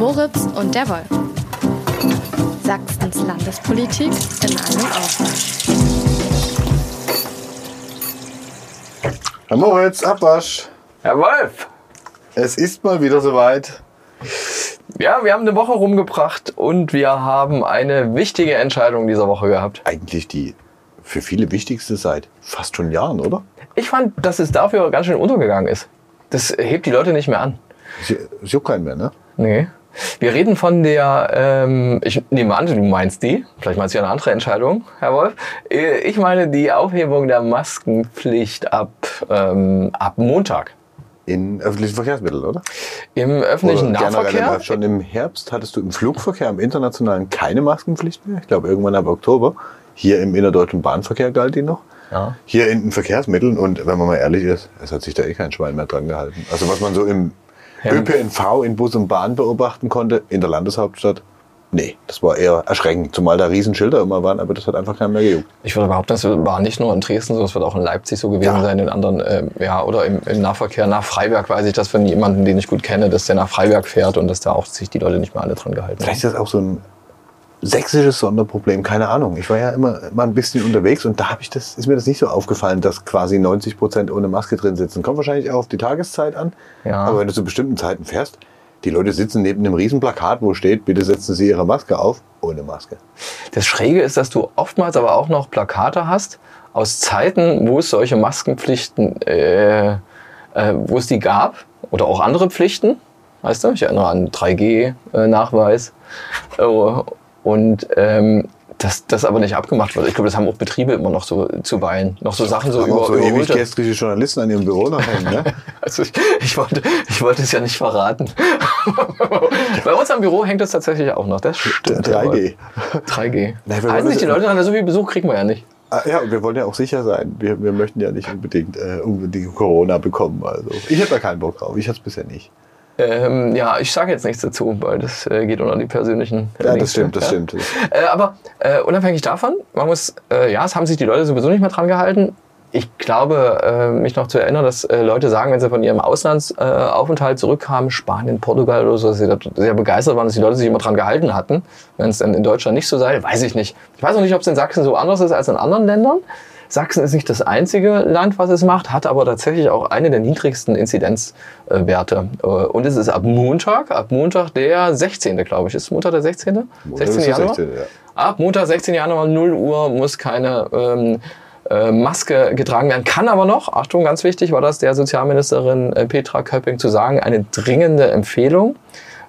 Moritz und der Wolf. Sachsens Landespolitik in einem Aufwasch. Herr Moritz, Abwasch. Herr Wolf! Es ist mal wieder soweit. Ja, wir haben eine Woche rumgebracht und wir haben eine wichtige Entscheidung dieser Woche gehabt. Eigentlich die für viele wichtigste seit fast schon Jahren, oder? Ich fand, dass es dafür ganz schön untergegangen ist. Das hebt die Leute nicht mehr an. Sie, es juckt keinen mehr, ne? Nee. Wir reden von der, ähm, ich nehme an, du meinst die, vielleicht meinst du ja eine andere Entscheidung, Herr Wolf. Äh, Ich meine die Aufhebung der Maskenpflicht ab, ähm, ab Montag. In öffentlichen Verkehrsmitteln, oder? Im öffentlichen Oder Nahverkehr. immer. Schon im Herbst hattest du im Flugverkehr, im internationalen keine Maskenpflicht mehr. Ich glaube, irgendwann ab Oktober. Hier im innerdeutschen Bahnverkehr galt die noch. Ja. Hier in den Verkehrsmitteln. Und wenn man mal ehrlich ist, es hat sich da eh kein Schwein mehr dran gehalten. Also was man so im. ÖPNV, in Bus und Bahn beobachten konnte, in der Landeshauptstadt, nee, das war eher erschreckend. Zumal da Riesenschilder immer waren, aber das hat einfach keinen mehr gejuckt. Ich würde behaupten, das war nicht nur in Dresden so, das wird auch in Leipzig so gewesen Ja. sein, in anderen, ähm, ja, oder im, im Nahverkehr nach Freiberg weiß ich das von jemandem, den ich gut kenne, dass der nach Freiberg fährt und dass da auch sich die Leute nicht mehr alle dran gehalten Vielleicht haben. ist das auch so ein sächsisches Sonderproblem, keine Ahnung. Ich war ja immer mal ein bisschen unterwegs und da habe ich das, ist mir das nicht so aufgefallen, dass quasi 90 Prozent ohne Maske drin sitzen. Kommt wahrscheinlich auch auf die Tageszeit an. Ja. Aber wenn du zu bestimmten Zeiten fährst, die Leute sitzen neben einem riesen Plakat, wo steht, bitte setzen Sie Ihre Maske auf, ohne Maske. Das Schräge ist, dass du oftmals aber auch noch Plakate hast aus Zeiten, wo es solche Maskenpflichten, äh, äh, wo es die gab oder auch andere Pflichten. Weißt du, ich erinnere an 3G-Nachweis. Und ähm, dass das aber nicht abgemacht wird. Ich glaube, das haben auch Betriebe immer noch so zuweilen. Noch so Sachen so so über, ewig überholte. gestrische Journalisten an ihrem Büro noch hängen, ne? Also ich, ich, wollte, ich wollte es ja nicht verraten. Bei uns am Büro hängt das tatsächlich auch noch. Das stimmt. 3G. 3G. Na, wir Heißen wollen nicht die Leute dran, so viel Besuch kriegen wir ja nicht. Ah, Ja, und wir wollen ja auch sicher sein. Wir, wir möchten ja nicht unbedingt, äh, unbedingt Corona bekommen. Also ich hätte da keinen Bock drauf. Ich hatte es bisher nicht. Ähm, ja, ich sage jetzt nichts dazu, weil das äh, geht unter die persönlichen. äh, Ja, das stimmt, das ja. stimmt. Äh, aber äh, unabhängig davon, man muss, äh, ja, es haben sich die Leute sowieso nicht mehr dran gehalten. Ich glaube, äh, mich noch zu erinnern, dass Leute sagen, wenn sie von ihrem Auslandsaufenthalt Aufenthalt zurückkamen, Spanien, Portugal oder so, dass sie da sehr begeistert waren, dass die Leute sich immer dran gehalten hatten. Wenn es dann in Deutschland nicht so sei, weiß ich nicht. Ich weiß auch nicht, ob es in Sachsen so anders ist als in anderen Ländern. Sachsen ist nicht das einzige Land, was es macht, hat aber tatsächlich auch eine der niedrigsten Inzidenzwerte. Äh, Und es ist ab Montag, ab Montag der 16., glaube ich. Ist Montag der 16.? Montag 16. ist der Januar? 16., ja. Ab Montag, 16. Januar, 0 Uhr, muss keine ähm, äh, Maske getragen werden. Kann aber noch, Achtung, ganz wichtig, war das der Sozialministerin äh, Petra Köpping zu sagen, eine dringende Empfehlung,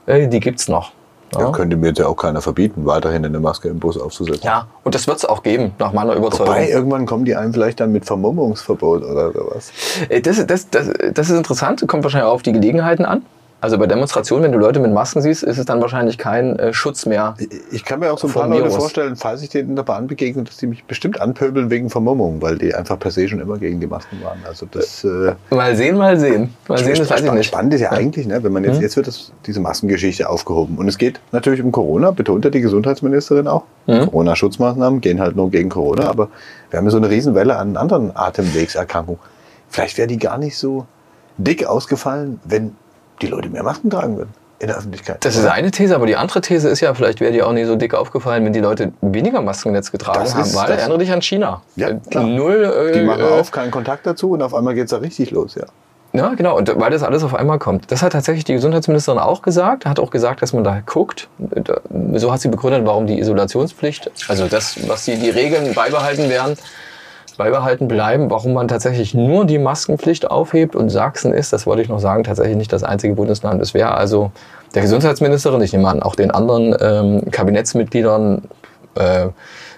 äh, die gibt's noch. Ja, könnte mir jetzt ja auch keiner verbieten, weiterhin eine Maske im Bus aufzusetzen. Ja, und das wird's auch geben, nach meiner Überzeugung. Wobei, irgendwann kommen die einem vielleicht dann mit Vermummungsverbot oder sowas. Äh, Das, das, das, das ist interessant, kommt wahrscheinlich auch auf die Gelegenheiten an. Also bei Demonstrationen, wenn du Leute mit Masken siehst, ist es dann wahrscheinlich kein äh, Schutz mehr. Ich kann mir auch so ein paar Leute Virus. vorstellen, falls ich denen in der Bahn begegne, dass die mich bestimmt anpöbeln wegen Vermummung, weil die einfach per se schon immer gegen die Masken waren. Also das äh, Mal sehen, mal sehen. Mal sehen, das weiß ich nicht. Spannend ist ja, eigentlich, ne, wenn man jetzt, jetzt wird das, diese Maskengeschichte aufgehoben. Und es geht natürlich um Corona, betont ja die Gesundheitsministerin auch. Corona-Schutzmaßnahmen gehen halt nur gegen Corona, aber wir haben ja so eine Riesenwelle an anderen Atemwegserkrankungen. Vielleicht wäre die gar nicht so dick ausgefallen, wenn die Leute mehr Masken tragen würden in der Öffentlichkeit. Das ist eine These, aber die andere These ist ja, vielleicht wäre dir auch nie so dick aufgefallen, wenn die Leute weniger Masken jetzt getragen Das haben. ist- Weil, erinnere dich an China. Ja, Äh, klar. Null. Äh, die machen äh, auf, keinen Kontakt dazu und auf einmal geht es da richtig los, ja. Ja, genau. Und weil das alles auf einmal kommt. Das hat tatsächlich die Gesundheitsministerin auch gesagt. Hat auch gesagt, dass man da guckt. So hat sie begründet, warum die Isolationspflicht, also das, was die, die Regeln beibehalten werden, beibehalten bleiben, warum man tatsächlich nur die Maskenpflicht aufhebt. Und Sachsen ist, das wollte ich noch sagen, tatsächlich nicht das einzige Bundesland. Es wäre also der Gesundheitsministerin, ich nehme an, auch den anderen ähm, Kabinettsmitgliedern äh,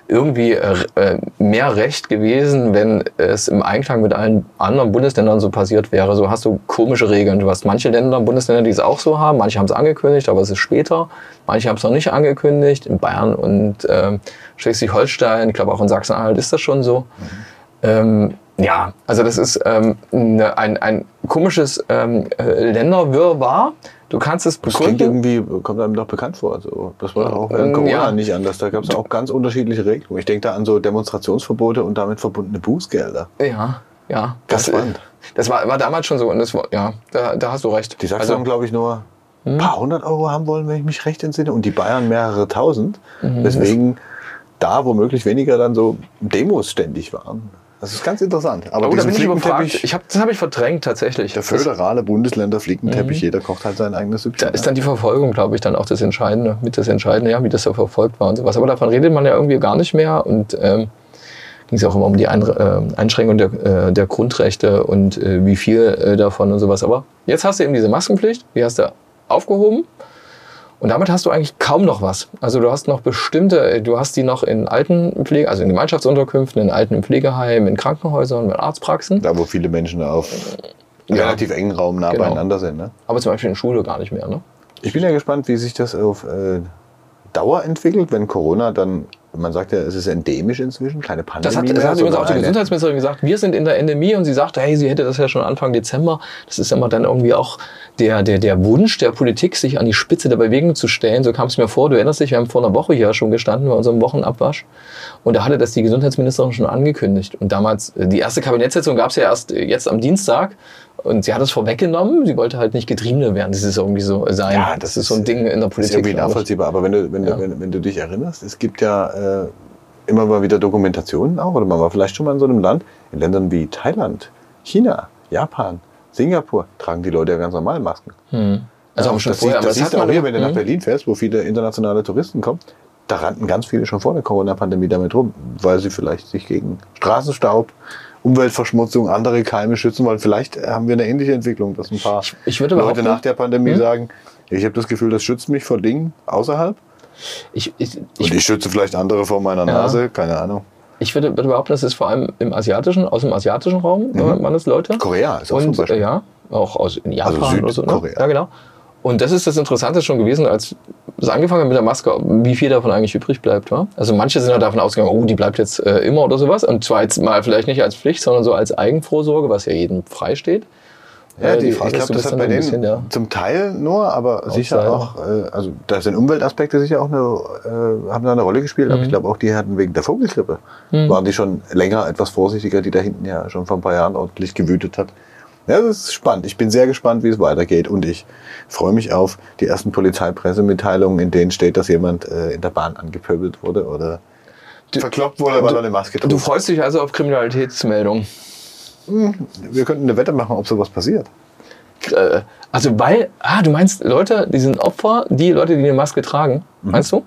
irgendwie äh, äh, mehr Recht gewesen, wenn es im Einklang mit allen anderen Bundesländern so passiert wäre. So hast du komische Regeln. Du hast manche Länder, Bundesländer, die es auch so haben. Manche haben es angekündigt, aber es ist später. Manche haben es noch nicht angekündigt. In Bayern und ähm, Schleswig-Holstein, ich glaube auch in Sachsen-Anhalt ist das schon so. Ähm, ja, also das ist ähm, ne, ein, ein komisches ähm, äh, Länderwirrwarr. Du kannst es Das klingt begründen. irgendwie, kommt einem doch bekannt vor. Also, das war auch während Ähm, Corona ja. nicht anders. Da gab es auch ganz unterschiedliche Regelungen. Ich denke da an so Demonstrationsverbote und damit verbundene Bußgelder. Ja, ja. Ganz das, spannend. das war, war damals schon so. Und das war, ja, da, da hast du recht. Die Sachsen also, haben, glaube ich, nur ein paar hundert Euro haben wollen, wenn ich mich recht entsinne, und die Bayern mehrere tausend. Mhm. Weswegen da womöglich weniger dann so Demos ständig waren. Das ist ganz interessant. Aber Oh, da bin ich überfragt. Ich hab, das habe ich verdrängt tatsächlich. der Das- Mhm. föderale Bundesländer Flickenteppich, jeder kocht halt sein eigenes Da Süppchen. ist dann die Verfolgung, glaube ich, dann auch das Entscheidende, mit das Entscheidende, ja, wie das so verfolgt war und sowas. Aber davon redet man ja irgendwie gar nicht mehr und ähm, ging es auch immer um die Einre äh, Einschränkung der, äh, der Grundrechte und äh, wie viel äh, davon und sowas. Aber jetzt hast du eben diese Maskenpflicht, die hast du aufgehoben und damit hast du eigentlich kaum noch was. Also du hast noch bestimmte, äh, du hast die noch in Altenpflege, also in Gemeinschaftsunterkünften, in alten Pflegeheimen, in Krankenhäusern, in Arztpraxen, Da, wo viele Menschen auf Ja. relativ engen Raum nah Genau. beieinander sind. Ne? aber zum Beispiel in Schule gar nicht mehr. Ne? Ich bin ja gespannt, wie sich das auf äh, Dauer entwickelt, wenn Corona dann, man sagt ja, es ist endemisch inzwischen, keine Pandemie Das hat, das hat übrigens auch die Gesundheitsministerin gesagt. Wir sind in der Endemie und sie sagte, hey, sie hätte das ja schon Anfang Dezember. Das ist immer dann irgendwie auch der, der, der Wunsch der Politik, sich an die Spitze der Bewegung zu stellen. So kam es mir vor. Du erinnerst dich, wir haben vor einer Woche hier schon gestanden bei unserem Wochenabwasch. Und da hatte das die Gesundheitsministerin schon angekündigt. Und damals, äh, die erste Kabinettssitzung gab es ja erst äh, jetzt am Dienstag. Und sie hat es vorweggenommen. Sie wollte halt nicht Getriebene werden. Das ist irgendwie so sein. Ja, das, ist so ein Ding in der ist Politik. irgendwie glaub ich. nachvollziehbar. Aber wenn du, wenn, Ja. du, wenn, wenn du dich erinnerst, es gibt ja äh, immer mal wieder Dokumentationen auch, oder man war vielleicht schon mal in so einem Land, in Ländern wie Thailand, China, Japan, Singapur, tragen die Leute ja ganz normal Masken. Hm. Also Ja, auch schon das vorher. Siehst, das das siehst du auch hier, wenn du nach Hm. Berlin fährst, wo viele internationale Touristen kommen. Da rannten ganz viele schon vor der Corona-Pandemie damit rum, weil sie vielleicht sich gegen Straßenstaub, Umweltverschmutzung, andere Keime schützen wollen. Vielleicht haben wir eine ähnliche Entwicklung, dass ein paar Ich- ich würde Leute nach der Pandemie Hm? sagen, ich habe das Gefühl, das schützt mich vor Dingen außerhalb. Ich, ich, Und ich, ich schütze vielleicht andere vor meiner Ja. Nase, keine Ahnung. Ich würde, würde behaupten, das ist vor allem im asiatischen, aus dem asiatischen Raum, Mhm. waren das Leute. Korea ist auch Und Beispiel. äh, ja, auch aus in Japan Also oder so. Ne? Südkorea. Ja, genau. Und das ist das Interessante schon gewesen, als es angefangen hat mit der Maske, wie viel davon eigentlich übrig bleibt. Wa? Also manche sind halt davon ausgegangen, oh, die bleibt jetzt äh, immer oder sowas. Und zwar jetzt mal vielleicht nicht als Pflicht, sondern so als Eigenvorsorge, was ja jedem freisteht. Ja, Äh, die, die ich Frage ist, glaube, das hat bei denen bisschen, ja. zum Teil nur, aber sicher leider. auch, äh, also da sind Umweltaspekte sicher auch eine, äh, haben da eine Rolle gespielt, Mhm. aber ich glaube auch, die hatten wegen der Vogelgrippe, waren die schon länger etwas vorsichtiger, die da hinten ja schon vor ein paar Jahren ordentlich gewütet hat. Ja, das ist spannend. Ich bin sehr gespannt, wie es weitergeht und ich freue mich auf die ersten Polizeipressemitteilungen, in denen steht, dass jemand äh, in der Bahn angepöbelt wurde oder verkloppt wurde, weil er eine Maske trug. Du freust dich also auf Kriminalitätsmeldungen. Wir könnten eine Wette machen, ob sowas passiert. Äh, Also weil, ah, du meinst Leute, die sind Opfer, die Leute, die eine Maske tragen, Mhm. meinst du?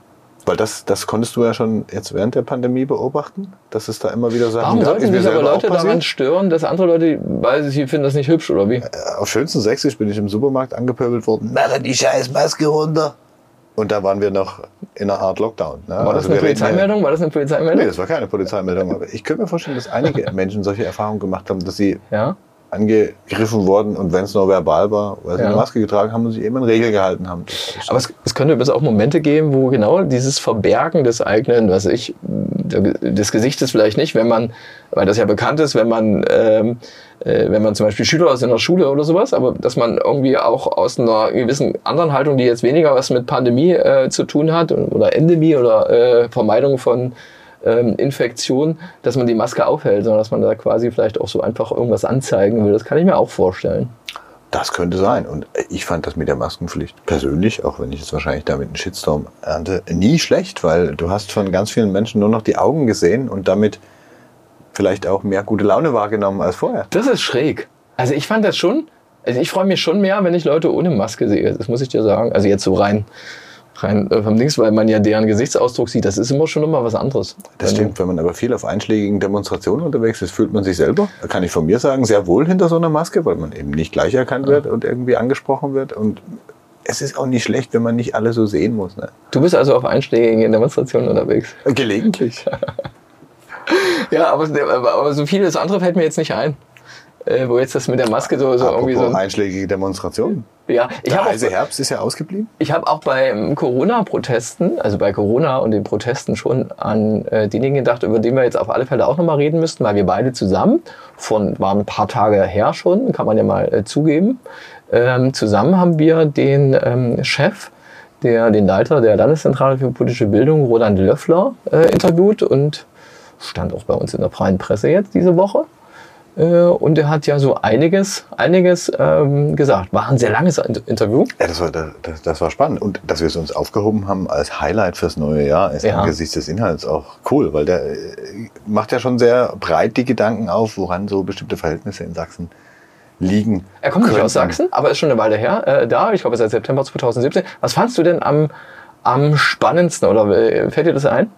Weil das, das konntest du ja schon jetzt während der Pandemie beobachten, dass es da immer wieder Sachen Warum gab. sollten sich aber Leute daran stören, dass andere Leute, weil sie finden das nicht hübsch oder wie? Äh, Auf schönsten Sächsisch bin ich im Supermarkt angepöbelt worden. Mache die scheiß Maske runter. Und da waren wir noch in einer Art Lockdown. Ne? War das Also eine Polizeimeldung? War das eine Polizeimeldung? Nee, das war keine Polizeimeldung. Aber ich könnte mir vorstellen, dass einige Menschen solche Erfahrungen gemacht haben, dass sie Ja. Angegriffen wurden und wenn es nur verbal war, weil sie Ja. eine Maske getragen haben und sich eben an Regeln gehalten haben. Aber es, es könnte übrigens auch Momente geben, wo genau dieses Verbergen des eigenen, was ich, des Gesichtes vielleicht nicht, wenn man, weil das ja bekannt ist, wenn man, ähm, äh, wenn man zum Beispiel Schüler ist in der Schule oder sowas, aber dass man irgendwie auch aus einer gewissen anderen Haltung, die jetzt weniger was mit Pandemie äh, zu tun hat oder Endemie oder äh, Vermeidung von ähm, Infektion, dass man die Maske aufhält, sondern dass man da quasi vielleicht auch so einfach irgendwas anzeigen will. Das kann ich mir auch vorstellen. Das könnte sein. Und ich fand das mit der Maskenpflicht persönlich, auch wenn ich jetzt wahrscheinlich damit einen Shitstorm ernte, nie schlecht, weil du hast von ganz vielen Menschen nur noch die Augen gesehen und damit vielleicht auch mehr gute Laune wahrgenommen als vorher. Das ist schräg. Also ich fand das schon, also ich freue mich schon mehr, wenn ich Leute ohne Maske sehe. Das muss ich dir sagen. Also jetzt so rein, rein äh, vom Dings, weil man ja deren Gesichtsausdruck sieht. Das ist immer schon immer was anderes. Das Wenn- stimmt, wenn man aber viel auf einschlägigen Demonstrationen unterwegs ist, fühlt man sich selber, kann ich von mir sagen, sehr wohl hinter so einer Maske, weil man eben nicht gleich erkannt wird und irgendwie angesprochen wird. Und es ist auch nicht schlecht, wenn man nicht alle so sehen muss. Ne? Du bist also auf einschlägigen Demonstrationen unterwegs. Gelegentlich. Ja, aber, aber so vieles andere fällt mir jetzt nicht ein. Äh, wo jetzt das mit der Maske so, so irgendwie so. Apropos einschlägige Demonstrationen. Ja, ich Der habe heiße Herbst ist ja ausgeblieben. ich hab auch bei ähm, Corona-Protesten, also bei Corona und den Protesten schon an äh, diejenigen gedacht, über die wir jetzt auf alle Fälle auch nochmal reden müssten, weil wir beide zusammen, von, waren ein paar Tage her schon, kann man ja mal äh, zugeben, ähm, zusammen haben wir den ähm, Chef, der, den Leiter der Landeszentrale für politische Bildung, Roland Löffler, äh, interviewt und stand auch bei uns in der freien Presse jetzt diese Woche. Äh, und er hat ja so einiges, einiges ähm, gesagt. War ein sehr langes Interview. Ja, das war, das, das war spannend. Und dass wir es uns aufgehoben haben als Highlight fürs neue Jahr, ist ja. angesichts des Inhalts auch cool, weil der äh, macht ja schon sehr breit die Gedanken auf, woran so bestimmte Verhältnisse in Sachsen liegen. Er kommt nicht aus Sachsen, aber ist schon eine Weile her äh, da. Ich glaube, seit September 2017. Was fandst du denn am, am spannendsten oder äh, fällt dir das ein?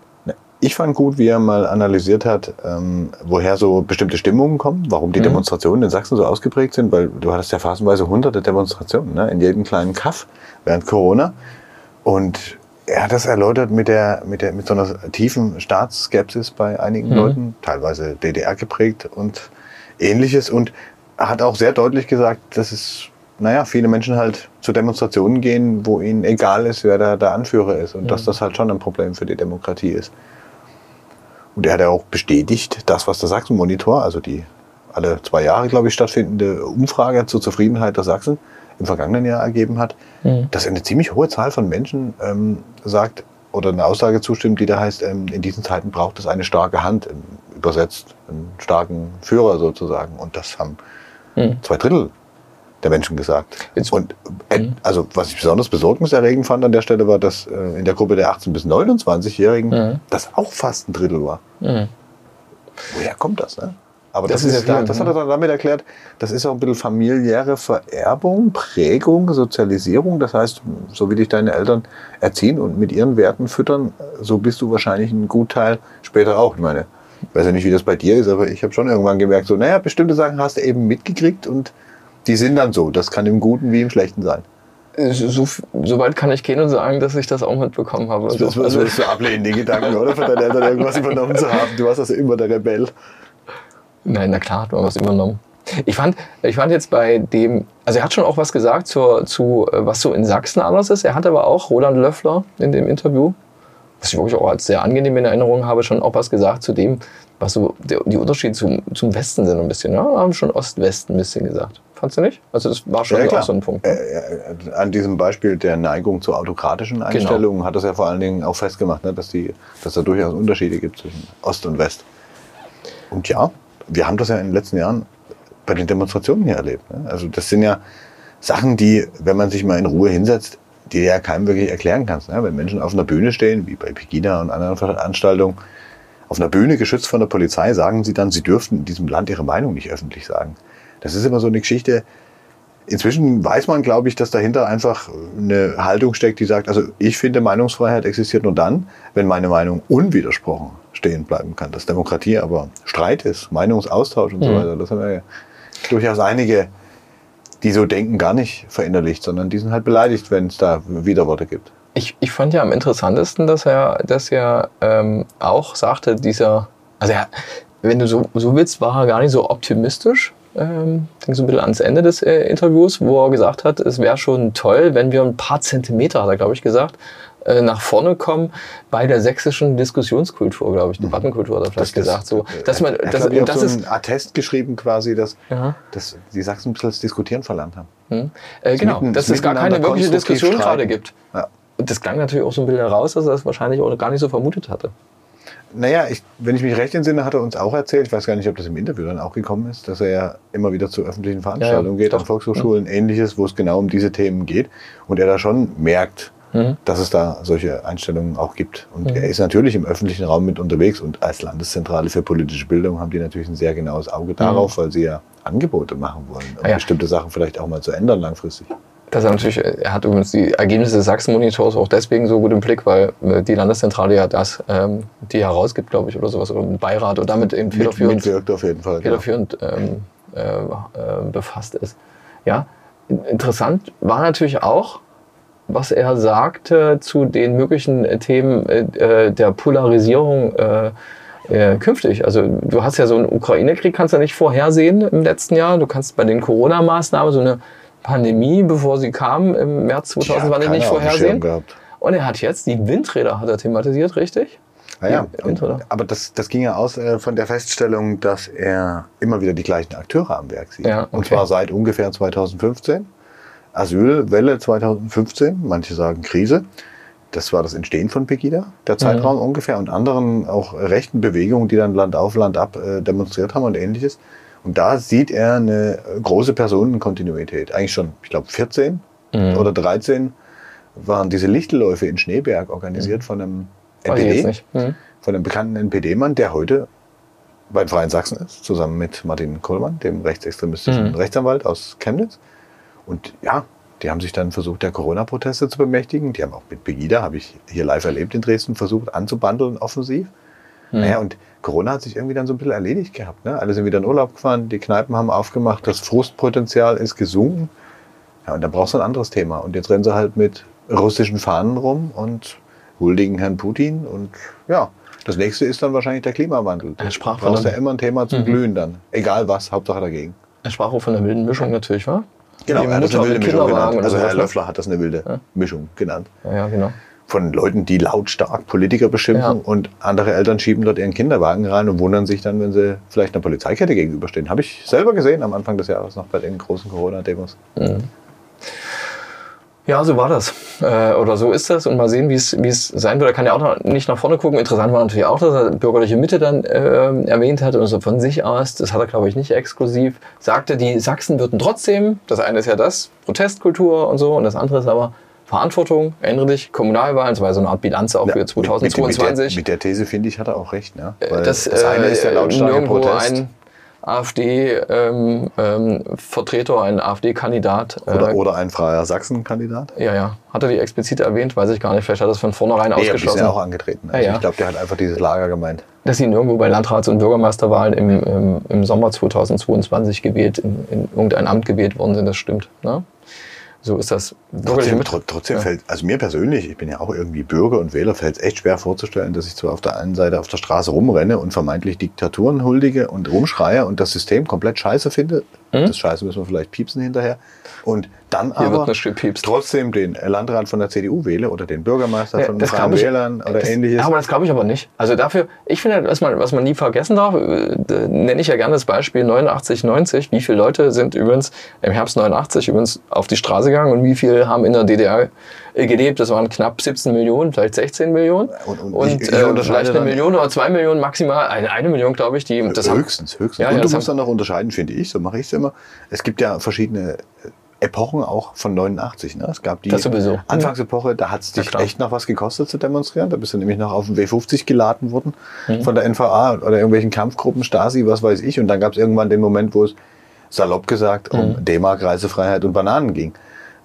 Ich fand gut, wie er mal analysiert hat, ähm, woher so bestimmte Stimmungen kommen, warum die mhm. Demonstrationen in Sachsen so ausgeprägt sind, weil du hattest ja phasenweise hunderte Demonstrationen ne, in jedem kleinen Kaff während Corona. Und er hat das erläutert mit, der, mit, der, mit so einer tiefen Staatsskepsis bei einigen mhm. Leuten, teilweise DDR geprägt und ähnliches. Und er hat auch sehr deutlich gesagt, dass es, naja, viele Menschen halt zu Demonstrationen gehen, wo ihnen egal ist, wer der, der Anführer ist. Und mhm. dass das halt schon ein Problem für die Demokratie ist. Und er hat ja auch bestätigt, das, was der Sachsen-Monitor, also die alle zwei Jahre, glaube ich, stattfindende Umfrage zur Zufriedenheit der Sachsen im vergangenen Jahr ergeben hat, mhm. dass eine ziemlich hohe Zahl von Menschen ähm, sagt oder eine Aussage zustimmt, die da heißt, ähm, in diesen Zeiten braucht es eine starke Hand, ähm, übersetzt einen starken Führer sozusagen. Und das haben mhm. zwei Drittel der Menschen gesagt. Jetzt, und äh, mhm. also was ich besonders besorgniserregend fand an der Stelle war, dass äh, in der Gruppe der 18 bis 29-Jährigen mhm. das auch fast ein Drittel war. Mhm. Woher kommt das? Ne? Aber das, das, ist, ja, das hat er dann damit erklärt, das ist auch ein bisschen familiäre Vererbung, Prägung, Sozialisierung. Das heißt, so wie dich deine Eltern erziehen und mit ihren Werten füttern, so bist du wahrscheinlich ein Gutteil später auch. Ich meine, ich weiß ja nicht, wie das bei dir ist, aber ich habe schon irgendwann gemerkt, so, naja, bestimmte Sachen hast du eben mitgekriegt und die sind dann so. Das kann im Guten wie im Schlechten sein. So, so weit kann ich gehen und sagen, dass ich das auch mitbekommen habe. Das, das also, würdest du ablehnen, die Gedanken, oder? Von deinen Eltern irgendwas übernommen zu haben. Du warst also immer der Rebell. Nein, na klar hat man was übernommen. Ich fand, ich fand jetzt bei dem, also er hat schon auch was gesagt zur, zu, was so in Sachsen anders ist. Er hat aber auch, Roland Löffler in dem Interview, was ich wirklich auch als sehr angenehm in Erinnerung habe, schon auch was gesagt zu dem, was so die Unterschiede zum, zum Westen sind ein bisschen. Ja, haben schon Ost-West ein bisschen gesagt. Fandst du nicht? Also das war schon ja, so ein Punkt. Ne? Äh, an diesem Beispiel der Neigung zu autokratischen genau. Einstellungen genau. hat das ja vor allen Dingen auch festgemacht, ne, dass, die, dass da durchaus Unterschiede gibt zwischen Ost und West. Und ja, wir haben das ja in den letzten Jahren bei den Demonstrationen hier erlebt. Ne? Also das sind ja Sachen, die, wenn man sich mal in Ruhe hinsetzt, die ja keinem wirklich erklären kannst. Ne? Wenn Menschen auf einer Bühne stehen, wie bei Pegida und anderen Veranstaltungen, auf einer Bühne geschützt von der Polizei, sagen sie dann, sie dürften in diesem Land ihre Meinung nicht öffentlich sagen. Das ist immer so eine Geschichte. Inzwischen weiß man, glaube ich, dass dahinter einfach eine Haltung steckt, die sagt, also ich finde, Meinungsfreiheit existiert nur dann, wenn meine Meinung unwidersprochen stehen bleiben kann. Dass Demokratie aber Streit ist, Meinungsaustausch und mhm. so weiter. Das haben wir ja durchaus einige, die so denken, gar nicht verinnerlicht, sondern die sind halt beleidigt, wenn es da Widerworte gibt. Ich, ich fand ja am interessantesten, dass er, dass er ähm, auch sagte, dieser, also er, wenn du so, so willst, war er gar nicht so optimistisch, ähm, denke so ein bisschen ans Ende des äh, Interviews, wo er gesagt hat, es wäre schon toll, wenn wir ein paar Zentimeter, hat er glaube ich gesagt, äh, nach vorne kommen bei der sächsischen Diskussionskultur, glaube ich, Debattenkultur hat er vielleicht das, gesagt. So, dass man, das, das, das so ist ein Attest geschrieben quasi, dass, ja. dass die Sachsen ein bisschen das Diskutieren verlernt haben. Hm. Äh, genau, mitten, dass es gar keine wirkliche Diskussion gerade gibt. Ja. Und das klang natürlich auch so ein bisschen heraus, dass er das wahrscheinlich auch gar nicht so vermutet hatte. Naja, ich, wenn ich mich recht entsinne, hat er uns auch erzählt, ich weiß gar nicht, ob das im Interview dann auch gekommen ist, dass er ja immer wieder zu öffentlichen Veranstaltungen ja, ja, geht, an Volkshochschulen, ja. ähnliches, wo es genau um diese Themen geht. Und er da schon merkt, mhm. dass es da solche Einstellungen auch gibt. Und mhm. er ist natürlich im öffentlichen Raum mit unterwegs und als Landeszentrale für politische Bildung haben die natürlich ein sehr genaues Auge darauf, mhm. weil sie ja Angebote machen wollen, um bestimmte Sachen vielleicht auch mal zu ändern langfristig dass er natürlich, er hat übrigens die Ergebnisse des Sachsen-Monitors auch deswegen so gut im Blick, weil äh, die Landeszentrale ja das, ähm, die herausgibt, glaube ich, oder sowas, oder ein Beirat oder damit eben federführend, mit, auf jeden Fall, federführend ähm, äh, äh, befasst ist. Ja, interessant war natürlich auch, was er sagte zu den möglichen Themen äh, der Polarisierung äh, äh, künftig. Also du hast ja so einen Ukraine-Krieg, kannst du nicht vorhersehen im letzten Jahr. Du kannst bei den Corona-Maßnahmen so eine Pandemie, bevor sie kam, im März 2020 nicht vorhersehen. Und er hat jetzt die Windräder hat er thematisiert, richtig? Ah ja, und, aber das, das ging ja aus äh, von der Feststellung, dass er immer wieder die gleichen Akteure am Werk sieht. Ja, okay. Und zwar seit ungefähr 2015. Asylwelle 2015, manche sagen Krise. Das war das Entstehen von Pegida, der Zeitraum mhm. ungefähr, und anderen auch rechten Bewegungen, die dann Land auf Land ab äh, demonstriert haben und ähnliches. Und da sieht er eine große Personenkontinuität. Eigentlich schon, ich glaube, 14 mhm. oder 13 waren diese Lichtelläufe in Schneeberg organisiert mhm. von einem NPD, mhm. von einem bekannten NPD-Mann, der heute beim Freien Sachsen ist, zusammen mit Martin Kohlmann, dem rechtsextremistischen mhm. Rechtsanwalt aus Chemnitz. Und ja, die haben sich dann versucht, der Corona-Proteste zu bemächtigen. Die haben auch mit Pegida, habe ich hier live erlebt in Dresden, versucht anzubandeln offensiv. Mhm. Naja, und Corona hat sich irgendwie dann so ein bisschen erledigt gehabt. Ne? Alle sind wieder in Urlaub gefahren, die Kneipen haben aufgemacht, das Frustpotenzial ist gesunken. Ja, und dann brauchst du ein anderes Thema. Und jetzt rennen sie halt mit russischen Fahnen rum und huldigen Herrn Putin. Und ja, das nächste ist dann wahrscheinlich der Klimawandel. Er sprach brauchst ja immer ein Thema zum mhm. Glühen dann. Egal was, Hauptsache dagegen. Er sprach auch von der wilden Mischung natürlich, wa? Genau, er hat das eine wilde Mischung genannt. Also Herr ne? Löffler hat das eine wilde ja. Mischung genannt. Ja, ja, genau. Von Leuten, die lautstark Politiker beschimpfen ja. und andere Eltern schieben dort ihren Kinderwagen rein und wundern sich dann, wenn sie vielleicht einer Polizeikette gegenüberstehen. Habe ich selber gesehen am Anfang des Jahres noch bei den großen Corona-Demos. Mhm. Ja, so war das. Äh, oder so ist das. Und mal sehen, wie es wie es sein wird. Er kann ja auch noch nicht nach vorne gucken. Interessant war natürlich auch, dass er bürgerliche Mitte dann äh, erwähnt hat und so von sich aus, das hat er, glaube ich, nicht exklusiv, sagte, die Sachsen würden trotzdem, das eine ist ja das, Protestkultur und so, und das andere ist aber Verantwortung, erinnere dich, Kommunalwahlen, das war so eine Art Bilanz auch ja, für 2022. Mit, mit, der, mit der These, finde ich, hat er auch recht. Ne? Weil das, das eine ist der äh, lautstarke Protest. Ein, AfD-Vertreter, ähm, ähm, ein AfD-Kandidat. Äh, oder, oder, ein freier Sachsen-Kandidat? Ja, ja. Hat er die explizit erwähnt? Weiß ich gar nicht. Vielleicht hat er es von vornherein nee, ausgeschlossen. Nee, ist ja auch angetreten. Also ja, ja. Ich glaube, der hat einfach dieses Lager gemeint. Dass sie nirgendwo bei Landrats- und Bürgermeisterwahlen im, im, im Sommer 2022 gewählt, in, in, irgendein Amt gewählt worden sind, das stimmt. Ne? So ist das. Trotzdem, trotzdem ja. fällt, also mir persönlich, ich bin ja auch irgendwie Bürger und Wähler, fällt es echt schwer vorzustellen, dass ich zwar auf der einen Seite auf der Straße rumrenne und vermeintlich Diktaturen huldige und rumschreie und das System komplett scheiße finde. Mhm. Das Scheiße müssen wir vielleicht piepsen hinterher. Und dann Hier aber trotzdem den Landrat von der CDU wähle oder den Bürgermeister ja, von den Freien Wählern oder das, ähnliches. Aber das glaube ich aber nicht. Also dafür, ich finde, was man, was man nie vergessen darf, äh, nenne ich ja gerne das Beispiel 89, 90. Wie viele Leute sind übrigens im Herbst 89 übrigens auf die Straße gegangen und wie viele haben in der DDR äh, gelebt? Das waren knapp 17 Millionen, vielleicht 16 Millionen. Und, und, und ich, ich äh, vielleicht eine Million oder zwei Millionen maximal, eine, eine Million, glaube ich. Die, das höchstens, haben, höchstens. Ja, und ja, du musst dann noch unterscheiden, finde ich, so mache ich es immer. Es gibt ja verschiedene Epochen auch von 89. Ne? Es gab die Anfangsepoche, da hat es dich ja, echt noch was gekostet zu demonstrieren. Da bist du nämlich noch auf den W50 geladen worden mhm. von der NVA oder irgendwelchen Kampfgruppen, Stasi, was weiß ich. Und dann gab es irgendwann den Moment, wo es salopp gesagt um mhm. D-Mark, Reisefreiheit und Bananen ging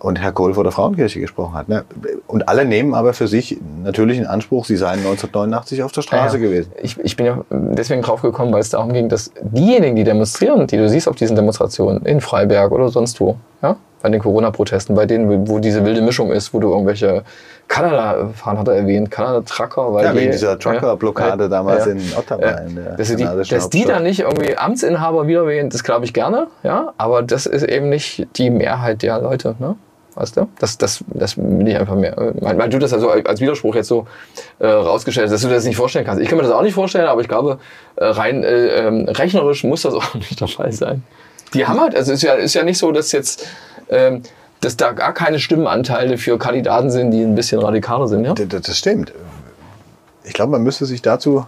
und Herr Kohl vor der Frauenkirche gesprochen hat. Ne? Und alle nehmen aber für sich natürlich in Anspruch, sie seien 1989 auf der Straße ja, gewesen. Ich, ich bin ja deswegen drauf gekommen, weil es darum ging, dass diejenigen, die demonstrieren, die du siehst auf diesen Demonstrationen in Freiberg oder sonst wo, ja, bei den Corona-Protesten, bei denen, wo diese wilde Mischung ist, wo du irgendwelche Kanada-Fahren hat er erwähnt, Kanada-Trucker. Ja, wegen dieser Trucker-Blockade ja, damals ja, in Ottawa. Ja, in dass die, dass die dann nicht irgendwie Amtsinhaber wieder wählen, das glaube ich gerne, ja, aber das ist eben nicht die Mehrheit der Leute. Ne? Weißt du? Das, das, das will ich einfach mehr. Weil, weil du das also als Widerspruch jetzt so äh, rausgestellt hast, dass du das nicht vorstellen kannst. Ich kann mir das auch nicht vorstellen, aber ich glaube, äh, rein äh, äh, rechnerisch muss das auch nicht der Fall sein. Die haben halt, also es ist ja, ist ja nicht so, dass jetzt ähm, dass da gar keine Stimmenanteile für Kandidaten sind, die ein bisschen radikaler sind. Ja? Das, das stimmt. Ich glaube, man müsste sich dazu,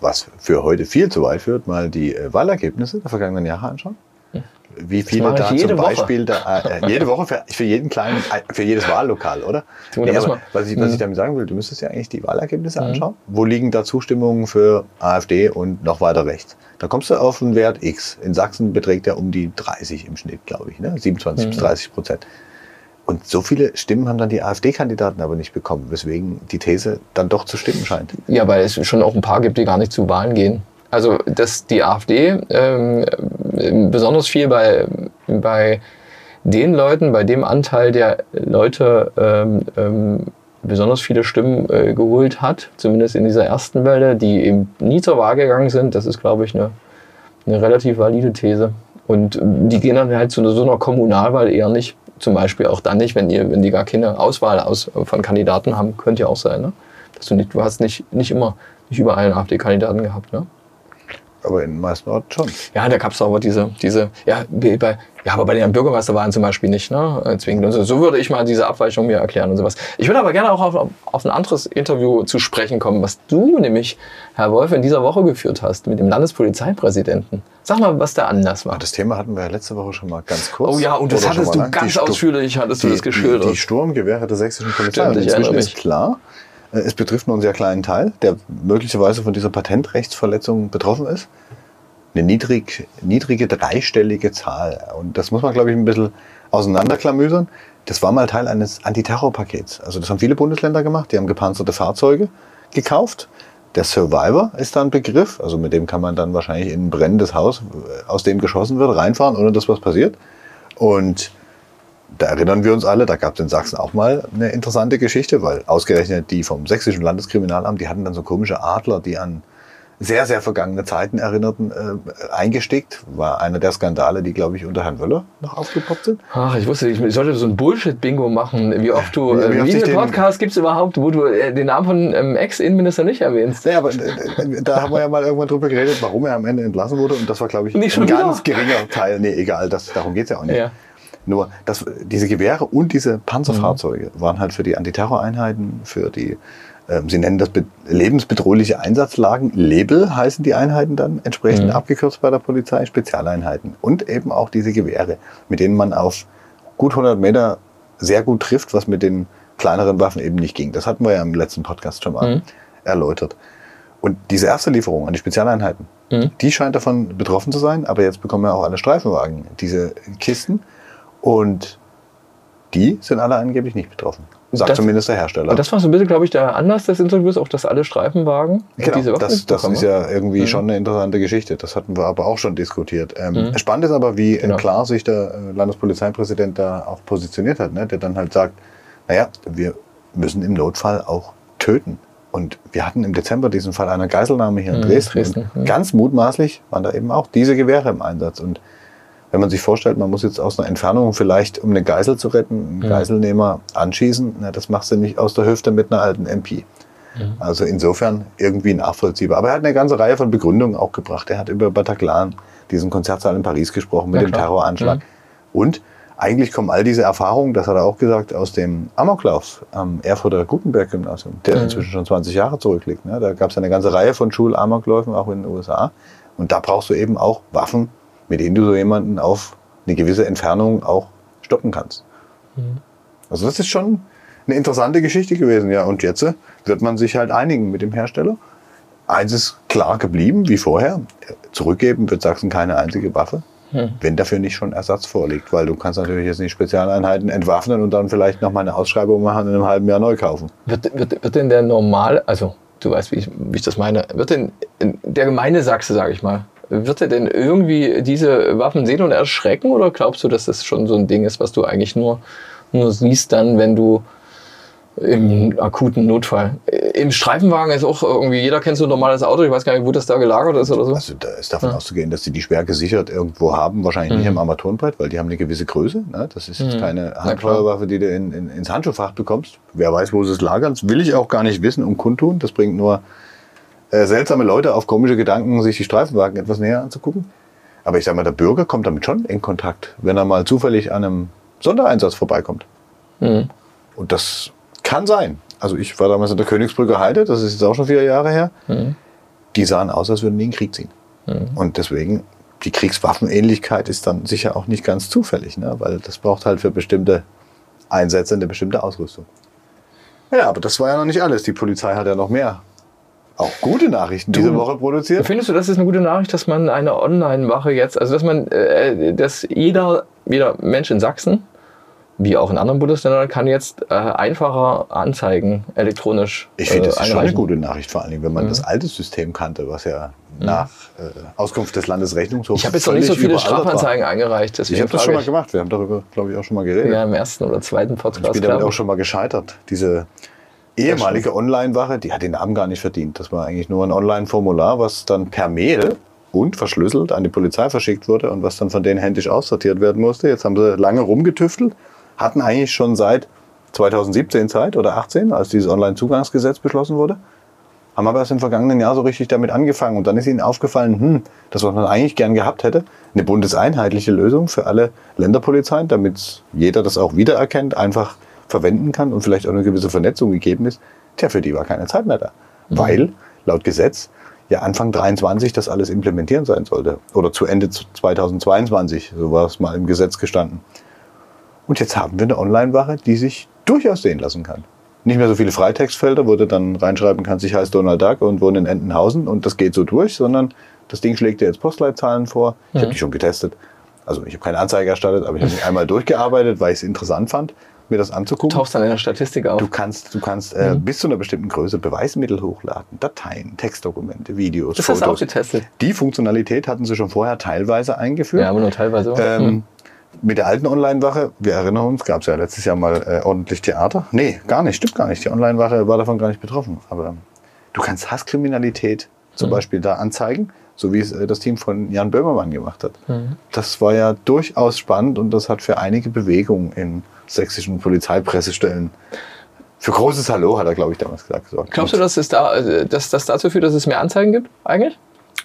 was für heute viel zu weit führt, mal die äh, Wahlergebnisse der vergangenen Jahre anschauen wie viele da zum Beispiel Woche. Da, äh, jede Woche für, für, jeden kleinen, für jedes Wahllokal, oder? Nee, was, ich, was ich mhm. damit sagen will, du müsstest ja eigentlich die Wahlergebnisse mhm. anschauen. Wo liegen da Zustimmungen für AfD und noch weiter rechts? Da kommst du auf einen Wert X. In Sachsen beträgt er um die 30 im Schnitt, glaube ich, ne? 27 mhm. bis 30 Prozent. Und so viele Stimmen haben dann die AfD-Kandidaten aber nicht bekommen, weswegen die These dann doch zu stimmen scheint. Ja, weil es schon auch ein paar gibt, die gar nicht zu Wahlen gehen. Also, dass die AfD ähm, besonders viel bei, bei den Leuten, bei dem Anteil der Leute ähm, ähm, besonders viele Stimmen äh, geholt hat, zumindest in dieser ersten Welle, die eben nie zur Wahl gegangen sind. Das ist, glaube ich, eine, eine relativ valide These. Und die gehen dann halt zu so einer Kommunalwahl eher nicht. Zum Beispiel auch dann nicht, wenn die, wenn die gar keine Auswahl aus, von Kandidaten haben, könnte ja auch sein. Ne? Dass du, nicht, du hast nicht, nicht immer, nicht überall einen AfD-Kandidaten gehabt. Ne? Aber in den meisten Orten schon. Ja, da gab es aber diese, diese, ja, bei, ja, aber bei den Bürgermeisterwahlen zum Beispiel nicht, ne? Zwingend. Also so würde ich mal diese Abweichung mir erklären und sowas. Ich würde aber gerne auch auf, auf ein anderes Interview zu sprechen kommen, was du nämlich, Herr Wolf, in dieser Woche geführt hast mit dem Landespolizeipräsidenten. Sag mal, was der Anlass war. Das Thema hatten wir ja letzte Woche schon mal ganz kurz. Oh ja, und das hattest du ganz ausführlich, hattest die, du das geschildert. Die, die Sturmgewehre der sächsischen Polizei. Stimmt, inzwischen ist klar, äh, es betrifft nur einen sehr kleinen Teil, der möglicherweise von dieser Patentrechtsverletzung betroffen ist eine niedrig, niedrige dreistellige Zahl. Und das muss man, glaube ich, ein bisschen auseinanderklamüsern. Das war mal Teil eines Antiterrorpakets. Also das haben viele Bundesländer gemacht. Die haben gepanzerte Fahrzeuge gekauft. Der Survivor ist da ein Begriff. Also mit dem kann man dann wahrscheinlich in ein brennendes Haus, aus dem geschossen wird, reinfahren, ohne dass was passiert. Und da erinnern wir uns alle, da gab es in Sachsen auch mal eine interessante Geschichte, weil ausgerechnet die vom Sächsischen Landeskriminalamt, die hatten dann so komische Adler, die an sehr, sehr vergangene Zeiten erinnerten, äh, eingesteckt. War einer der Skandale, die, glaube ich, unter Herrn Wöller noch aufgepoppt sind. Ach, ich wusste, ich sollte so ein Bullshit-Bingo machen. Wie oft du, wie, wie, äh, wie viele Podcasts gibt es überhaupt, wo du äh, den Namen von ähm, Ex-Innenminister nicht erwähnst? Ja, aber äh, da haben wir ja mal irgendwann drüber geredet, warum er am Ende entlassen wurde. Und das war, glaube ich, nicht ein ganz geringer Teil. Nee, egal, das, darum geht's ja auch nicht. Ja. Nur, das, diese Gewehre und diese Panzerfahrzeuge mhm. waren halt für die Antiterroreinheiten, für die ähm, Sie nennen das lebensbedrohliche Einsatzlagen. Label heißen die Einheiten dann entsprechend mhm. abgekürzt bei der Polizei, Spezialeinheiten. Und eben auch diese Gewehre, mit denen man auf gut 100 Meter sehr gut trifft, was mit den kleineren Waffen eben nicht ging. Das hatten wir ja im letzten Podcast schon mal mhm. erläutert. Und diese erste Lieferung an die Spezialeinheiten, mhm. die scheint davon betroffen zu sein, aber jetzt bekommen wir auch alle Streifenwagen diese Kisten und die sind alle angeblich nicht betroffen. Sagt das, zumindest der Hersteller. Und das war so ein bisschen, glaube ich, der Anlass des Interviews, auch dass alle Streifenwagen genau, diese das, das ist ja irgendwie mhm. schon eine interessante Geschichte. Das hatten wir aber auch schon diskutiert. Ähm, mhm. Spannend ist aber, wie genau. klar sich der äh, Landespolizeipräsident da auch positioniert hat, ne? der dann halt sagt, naja, wir müssen im Notfall auch töten. Und wir hatten im Dezember diesen Fall einer Geiselnahme hier in mhm, Dresden. Dresden. Und ganz mutmaßlich waren da eben auch diese Gewehre im Einsatz. Und wenn man sich vorstellt, man muss jetzt aus einer Entfernung vielleicht, um eine Geisel zu retten, einen ja. Geiselnehmer anschießen, na, das machst du nicht aus der Hüfte mit einer alten MP. Ja. Also insofern irgendwie nachvollziehbar. Aber er hat eine ganze Reihe von Begründungen auch gebracht. Er hat über Bataclan, diesen Konzertsaal in Paris gesprochen, mit ja, dem Terroranschlag. Und eigentlich kommen all diese Erfahrungen, das hat er auch gesagt, aus dem Amoklauf am Erfurter Gutenberg-Gymnasium, der inzwischen schon 20 Jahre zurückliegt. Ne? Da gab es eine ganze Reihe von Schulamokläufen, auch in den USA. Und da brauchst du eben auch Waffen, mit denen du so jemanden auf eine gewisse Entfernung auch stoppen kannst. Mhm. Also das ist schon eine interessante Geschichte gewesen, ja. Und jetzt wird man sich halt einigen mit dem Hersteller. Eins ist klar geblieben, wie vorher. Zurückgeben wird Sachsen keine einzige Waffe, hm. wenn dafür nicht schon Ersatz vorliegt. Weil du kannst natürlich jetzt nicht Spezialeinheiten entwaffnen und dann vielleicht nochmal eine Ausschreibung machen und in einem halben Jahr neu kaufen. Wird, wird, wird denn der normal, also du weißt, wie ich, wie ich das meine, wird denn der gemeine Sachse, sage ich mal, wird er denn irgendwie diese Waffen sehen und erschrecken oder glaubst du, dass das schon so ein Ding ist, was du eigentlich nur, nur siehst dann, wenn du im akuten Notfall. Im Streifenwagen ist auch irgendwie, jeder kennt so ein normales Auto, ich weiß gar nicht, wo das da gelagert ist oder so. Also da ist davon ja. auszugehen, dass sie die schwer gesichert irgendwo haben, wahrscheinlich mhm. nicht am Armaturenbrett, weil die haben eine gewisse Größe. Ne? Das ist jetzt mhm. keine Handfeuerwaffe, die du in, in, ins Handschuhfach bekommst. Wer weiß, wo sie es lagern, das will ich auch gar nicht wissen und kundtun. Das bringt nur äh, seltsame Leute auf komische Gedanken, sich die Streifenwagen etwas näher anzugucken. Aber ich sage mal, der Bürger kommt damit schon in Kontakt, wenn er mal zufällig an einem Sondereinsatz vorbeikommt. Mhm. Und das kann sein. Also ich war damals in der Königsbrücke Heide, das ist jetzt auch schon vier Jahre her. Mhm. Die sahen aus, als würden die in den Krieg ziehen. Mhm. Und deswegen, die Kriegswaffenähnlichkeit ist dann sicher auch nicht ganz zufällig, ne? weil das braucht halt für bestimmte Einsätze eine bestimmte Ausrüstung. Ja, aber das war ja noch nicht alles. Die Polizei hat ja noch mehr auch gute Nachrichten du, diese Woche produziert. Findest du, das ist eine gute Nachricht, dass man eine Online-Wache jetzt, also dass man, äh, dass jeder, jeder Mensch in Sachsen, wie auch in anderen Bundesländern, kann jetzt äh, einfacher Anzeigen elektronisch. Ich finde, das ist schon eine gute Nachricht, vor allem, wenn man mhm. das alte System kannte, was ja mhm. nach äh, Auskunft des Landesrechnungshofs. Ich habe jetzt noch nicht so viele Strafanzeigen war. eingereicht. Ich habe das schon mal gemacht. Wir haben darüber, glaube ich, auch schon mal geredet. Ja, im ersten oder zweiten Podcast. Ich bin damit auch schon mal gescheitert. Diese ehemalige Online-Wache, die hat den Namen gar nicht verdient. Das war eigentlich nur ein Online-Formular, was dann per Mail und verschlüsselt an die Polizei verschickt wurde und was dann von denen händisch aussortiert werden musste. Jetzt haben sie lange rumgetüftelt, hatten eigentlich schon seit 2017 Zeit oder 18, als dieses Online-Zugangsgesetz beschlossen wurde. haben aber erst im vergangenen Jahr so richtig damit angefangen. Und dann ist ihnen aufgefallen, hm, das, was man eigentlich gern gehabt hätte, eine bundeseinheitliche Lösung für alle Länderpolizeien, damit jeder das auch wiedererkennt, einfach verwenden kann und vielleicht auch eine gewisse Vernetzung gegeben ist. Tja, für die war keine Zeit mehr da. Mhm. Weil laut Gesetz ja Anfang 23 das alles implementieren sein sollte. Oder zu Ende 2022, so war es mal im Gesetz gestanden. Und jetzt haben wir eine Online-Wache, die sich durchaus sehen lassen kann. Nicht mehr so viele Freitextfelder, wo du dann reinschreiben kannst, ich heiße Donald Duck und wohne in Entenhausen und das geht so durch, sondern das Ding schlägt dir jetzt Postleitzahlen vor. Ich mhm. habe die schon getestet. Also ich habe keine Anzeige erstattet, aber ich habe mich einmal durchgearbeitet, weil ich es interessant fand mir das anzugucken. Du tauchst dann in der Statistik auf. Du kannst, du kannst äh, mhm. bis zu einer bestimmten Größe Beweismittel hochladen, Dateien, Textdokumente, Videos, das Fotos. Das du auch getestet. Die Funktionalität hatten sie schon vorher teilweise eingeführt. Ja, aber nur teilweise. Ähm, mhm. Mit der alten Online-Wache, wir erinnern uns, gab es ja letztes Jahr mal äh, ordentlich Theater. Nee, gar nicht, stimmt gar nicht. Die Online-Wache war davon gar nicht betroffen. Aber du kannst Hasskriminalität zum mhm. Beispiel da anzeigen so wie es äh, das Team von Jan Böhmermann gemacht hat. Mhm. Das war ja durchaus spannend und das hat für einige Bewegungen in sächsischen Polizeipressestellen. Für großes Hallo hat er, glaube ich, damals gesagt. So. Glaubst du, dass es da, äh, dass das dazu führt, dass es mehr Anzeigen gibt, eigentlich?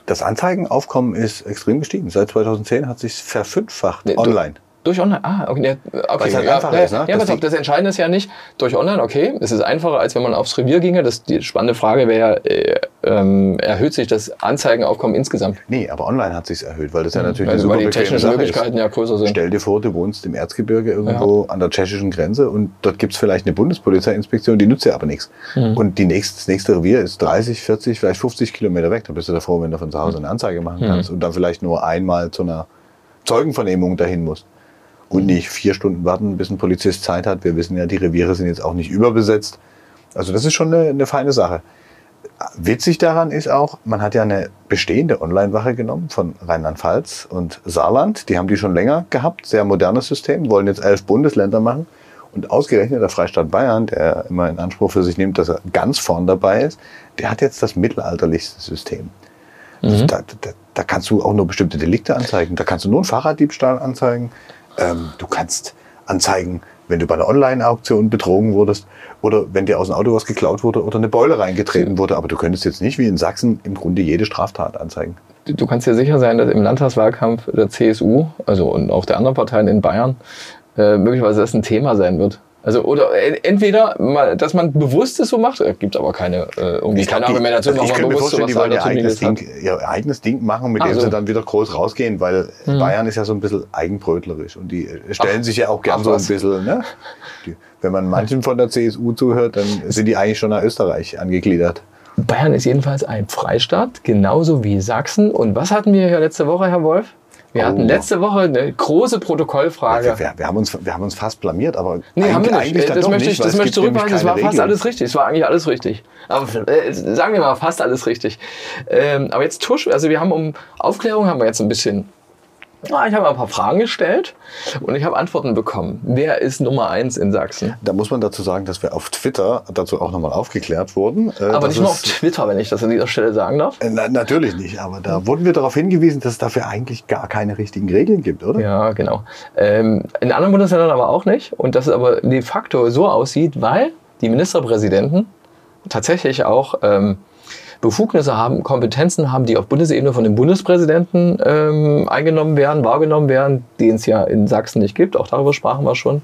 Das Anzeigenaufkommen ist extrem gestiegen. Seit 2010 hat sich verfünffacht nee, online. Durch Online? Ah, okay. okay. Halt ja, ja, ist, ne? ja, pass auf, das Entscheidende ist ja nicht durch Online, okay, es ist einfacher, als wenn man aufs Revier ginge. Das, die spannende Frage wäre, äh, ähm, erhöht sich das Anzeigenaufkommen insgesamt? Nee, aber online hat sich erhöht, weil das ja natürlich also, eine super weil die technischen Möglichkeiten ist. ja größer sind. Stell dir vor, du wohnst im Erzgebirge irgendwo ja. an der tschechischen Grenze und dort gibt es vielleicht eine Bundespolizeiinspektion, die nützt ja aber nichts. Mhm. Und die nächste, das nächste Revier ist 30, 40, vielleicht 50 Kilometer weg. Da bist du davor, wenn du von zu Hause eine Anzeige machen mhm. kannst und dann vielleicht nur einmal zu einer Zeugenvernehmung dahin musst und nicht vier Stunden warten, bis ein Polizist Zeit hat. Wir wissen ja, die Reviere sind jetzt auch nicht überbesetzt. Also das ist schon eine, eine feine Sache. Witzig daran ist auch, man hat ja eine bestehende Online-Wache genommen von Rheinland-Pfalz und Saarland. Die haben die schon länger gehabt, sehr modernes System, wollen jetzt elf Bundesländer machen. Und ausgerechnet der Freistaat Bayern, der immer in Anspruch für sich nimmt, dass er ganz vorn dabei ist, der hat jetzt das mittelalterlichste System. Mhm. Da, da, da, kannst du auch nur bestimmte Delikte anzeigen. Da kannst du nur einen Fahrraddiebstahl anzeigen. Ähm, du kannst anzeigen, wenn du bei einer Online-Auktion betrogen wurdest oder wenn dir aus dem Auto was geklaut wurde oder eine Beule reingetreten wurde. Aber du könntest jetzt nicht wie in Sachsen im Grunde jede Straftat anzeigen. Du kannst dir sicher sein, dass im Landtagswahlkampf der CSU, also und auch der anderen Parteien in Bayern, äh, möglicherweise das ein Thema sein wird. Also oder entweder, mal, dass man bewusst es so macht, äh, gibt aber keine äh, irgendwie keine Argumentation, also ich man bewusst sowas die wollen ihr eigenes, Ding, ihr eigenes Ding machen, mit dem so. sie dann wieder groß rausgehen, weil hm. Bayern ist ja so ein bisschen eigenbrötlerisch und die stellen ach, sich ja auch gern so ein bisschen, ne? Die, wenn man manchen von der CSU zuhört, dann sind die eigentlich schon nach Österreich angegliedert. Bayern ist jedenfalls ein Freistaat, genauso wie Sachsen. Und was hatten wir hier letzte Woche, Herr Wolf? Wir oh. hatten letzte Woche eine große Protokollfrage. Wir, wir, haben uns, wir haben uns fast blamiert, aber nee, haben wir nicht. Eigentlich das möchte ich, das möchte ich zurückweisen. Es war fast Regeln. alles richtig. Es war eigentlich alles richtig. Aber äh, sagen wir mal fast alles richtig. Ähm, aber jetzt tusch, also wir haben um Aufklärung haben wir jetzt ein bisschen ja, ich habe ein paar Fragen gestellt und ich habe Antworten bekommen. Wer ist Nummer eins in Sachsen? Da muss man dazu sagen, dass wir auf Twitter dazu auch nochmal aufgeklärt wurden. Äh, aber nicht nur auf Twitter, wenn ich das an dieser Stelle sagen darf. Äh, na, natürlich nicht, aber da wurden wir darauf hingewiesen, dass es dafür eigentlich gar keine richtigen Regeln gibt, oder? Ja, genau. Ähm, in anderen Bundesländern aber auch nicht. Und dass es aber de facto so aussieht, weil die Ministerpräsidenten tatsächlich auch ähm, Befugnisse haben, Kompetenzen haben, die auf Bundesebene von dem Bundespräsidenten ähm, eingenommen werden, wahrgenommen werden, den es ja in Sachsen nicht gibt. Auch darüber sprachen wir schon.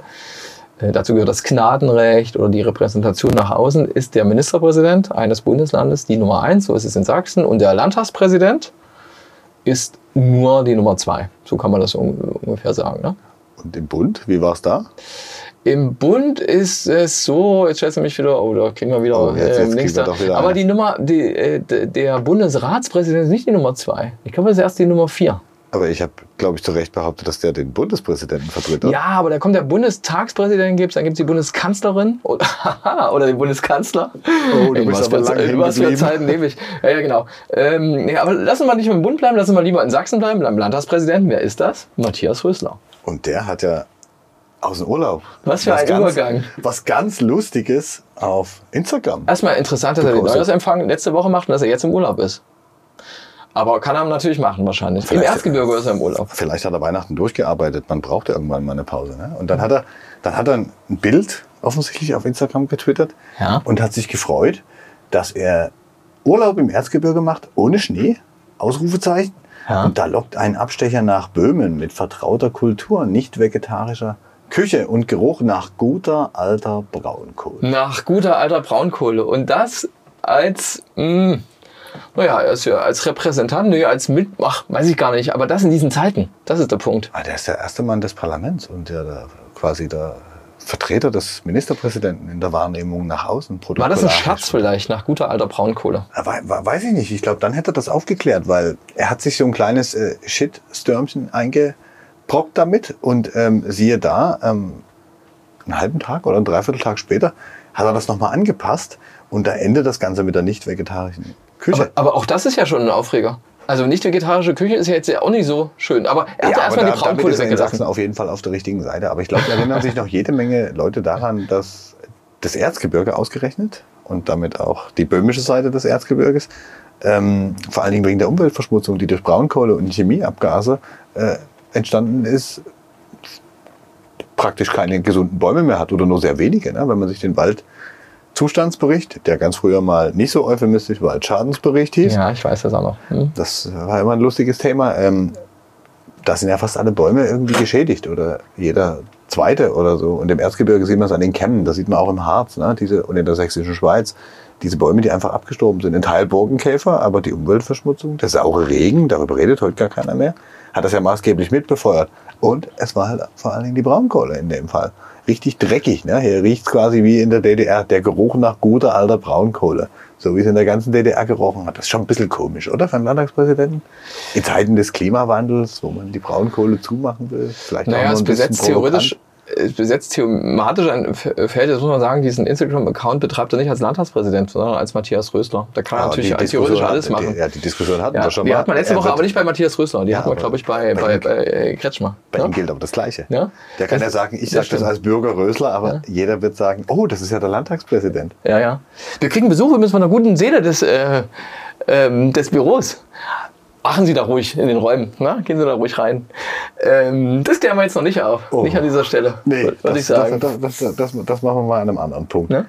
Äh, dazu gehört das Gnadenrecht oder die Repräsentation nach außen. Ist der Ministerpräsident eines Bundeslandes die Nummer eins, so ist es in Sachsen. Und der Landtagspräsident ist nur die Nummer zwei. So kann man das ungefähr sagen. Ne? Und im Bund, wie war es da? Im Bund ist es so, jetzt du mich wieder, oh, da kriegen wir wieder, oh, jetzt, jetzt äh, links da. Wieder Aber die Nummer, die, äh, der Bundesratspräsident ist nicht die Nummer zwei. Ich glaube, das ist erst die Nummer vier. Aber ich habe, glaube ich, zu Recht behauptet, dass der den Bundespräsidenten vertritt. Oder? Ja, aber da kommt der Bundestagspräsident, gibt's, dann gibt es die Bundeskanzlerin oder, oder den Bundeskanzler. Oh, du bist aber lange In was für Zeiten lebe ich. Ja, ja, genau. Ähm, ja, aber lassen wir nicht im Bund bleiben, lassen wir lieber in Sachsen bleiben, beim Landtagspräsidenten. Wer ist das? Matthias Rösler. Und der hat ja aus dem Urlaub. Was für was ein ganz, Übergang. Was ganz Lustiges auf Instagram. Erstmal interessant, dass er den Neujahrsempfang letzte Woche macht und dass er jetzt im Urlaub ist. Aber kann er natürlich machen wahrscheinlich. Vielleicht, Im Erzgebirge ist er im Urlaub. Vielleicht hat er Weihnachten durchgearbeitet. Man braucht ja irgendwann mal eine Pause. Ne? Und dann hat er, dann hat er ein Bild offensichtlich auf Instagram getwittert ja. und hat sich gefreut, dass er Urlaub im Erzgebirge macht, ohne Schnee, Ausrufezeichen. Ja. Und da lockt ein Abstecher nach Böhmen mit vertrauter Kultur, nicht vegetarischer Küche und Geruch nach guter alter Braunkohle. Nach guter alter Braunkohle. Und das als, mh, naja, als, als Repräsentant, nee, als mit, ach, weiß ich gar nicht, aber das in diesen Zeiten, das ist der Punkt. Ah, der ist der erste Mann des Parlaments und der, der quasi der Vertreter des Ministerpräsidenten in der Wahrnehmung nach außen. War das ein. Schatz vielleicht, nach guter alter Braunkohle? Wei- wei- Weiß ich nicht. Ich glaube, dann hätte er das aufgeklärt, weil er hat sich so ein kleines äh, Shitstürmchen eingebrockt damit und ähm, siehe da, ähm, einen halben Tag oder einen Dreivierteltag später hat er das nochmal angepasst und da endet das Ganze mit der nicht vegetarischen Küche. Aber, aber auch das ist ja schon ein Aufreger. Also nicht vegetarische Küche ist ja jetzt ja auch nicht so schön. Aber er hat ja, aber erstmal da, die Braunkohle ist er in. Sachsen auf jeden Fall auf der richtigen Seite. Aber ich glaube, da erinnern sich noch jede Menge Leute daran, dass das Erzgebirge ausgerechnet und damit auch die böhmische Seite des Erzgebirges, ähm, vor allen Dingen wegen der Umweltverschmutzung, die durch Braunkohle und Chemieabgase äh, entstanden ist, praktisch keine gesunden Bäume mehr hat oder nur sehr wenige. Ne? Wenn man sich den Waldzustandsbericht, der ganz früher mal nicht so euphemistisch Waldschadensbericht hieß, Ja, ich weiß das auch noch. Hm. das war immer ein lustiges Thema. Ähm, da sind ja fast alle Bäume irgendwie geschädigt oder jeder zweite oder so. Und im Erzgebirge sieht man es an den Kämmen, das sieht man auch im Harz ne? Diese, und in der sächsischen Schweiz. Diese Bäume, die einfach abgestorben sind. Ein Teil Borkenkäfer, aber die Umweltverschmutzung, der saure Regen, darüber redet heute gar keiner mehr, hat das ja maßgeblich mitbefeuert. Und es war halt vor allen Dingen die Braunkohle in dem Fall. Richtig dreckig. Ne? Hier riecht es quasi wie in der DDR. Der Geruch nach guter alter Braunkohle. So wie es in der ganzen DDR gerochen hat. Das ist schon ein bisschen komisch, oder? Für einen Landtagspräsidenten? In Zeiten des Klimawandels, wo man die Braunkohle zumachen will. Vielleicht Naja, auch es noch ein bisschen besetzt theoretisch. Es besetzt thematisch ein Feld, das muss man sagen, diesen Instagram-Account betreibt er nicht als Landtagspräsident, sondern als Matthias Rösler. Da kann er Aber natürlich die theoretisch Diskussion alles hat- machen. Die, ja, die Diskussion hatten Ja, wir schon die mal. hat man letzte Woche aber nicht bei Matthias Rösler. Die Ja, hat man, aber glaube ich, bei, bei bei, äh, Kretschmer. Bei ja? ihm gilt aber das Gleiche. Ja? Der kann Das- ja sagen, ich sage das als Bürger Rösler, aber Ja. jeder wird sagen, oh, das ist ja der Landtagspräsident. Ja, ja. Wir kriegen Besuch übrigens von einer guten Seele des, äh, ähm, des Büros. Machen Sie da ruhig in den Räumen. Ne? Gehen Sie da ruhig rein. Ähm, das klären wir jetzt noch nicht auf. Oh. Nicht an dieser Stelle. Nee, würde das, ich sagen. Das, das, das, das, machen wir mal an einem anderen Punkt. Ne?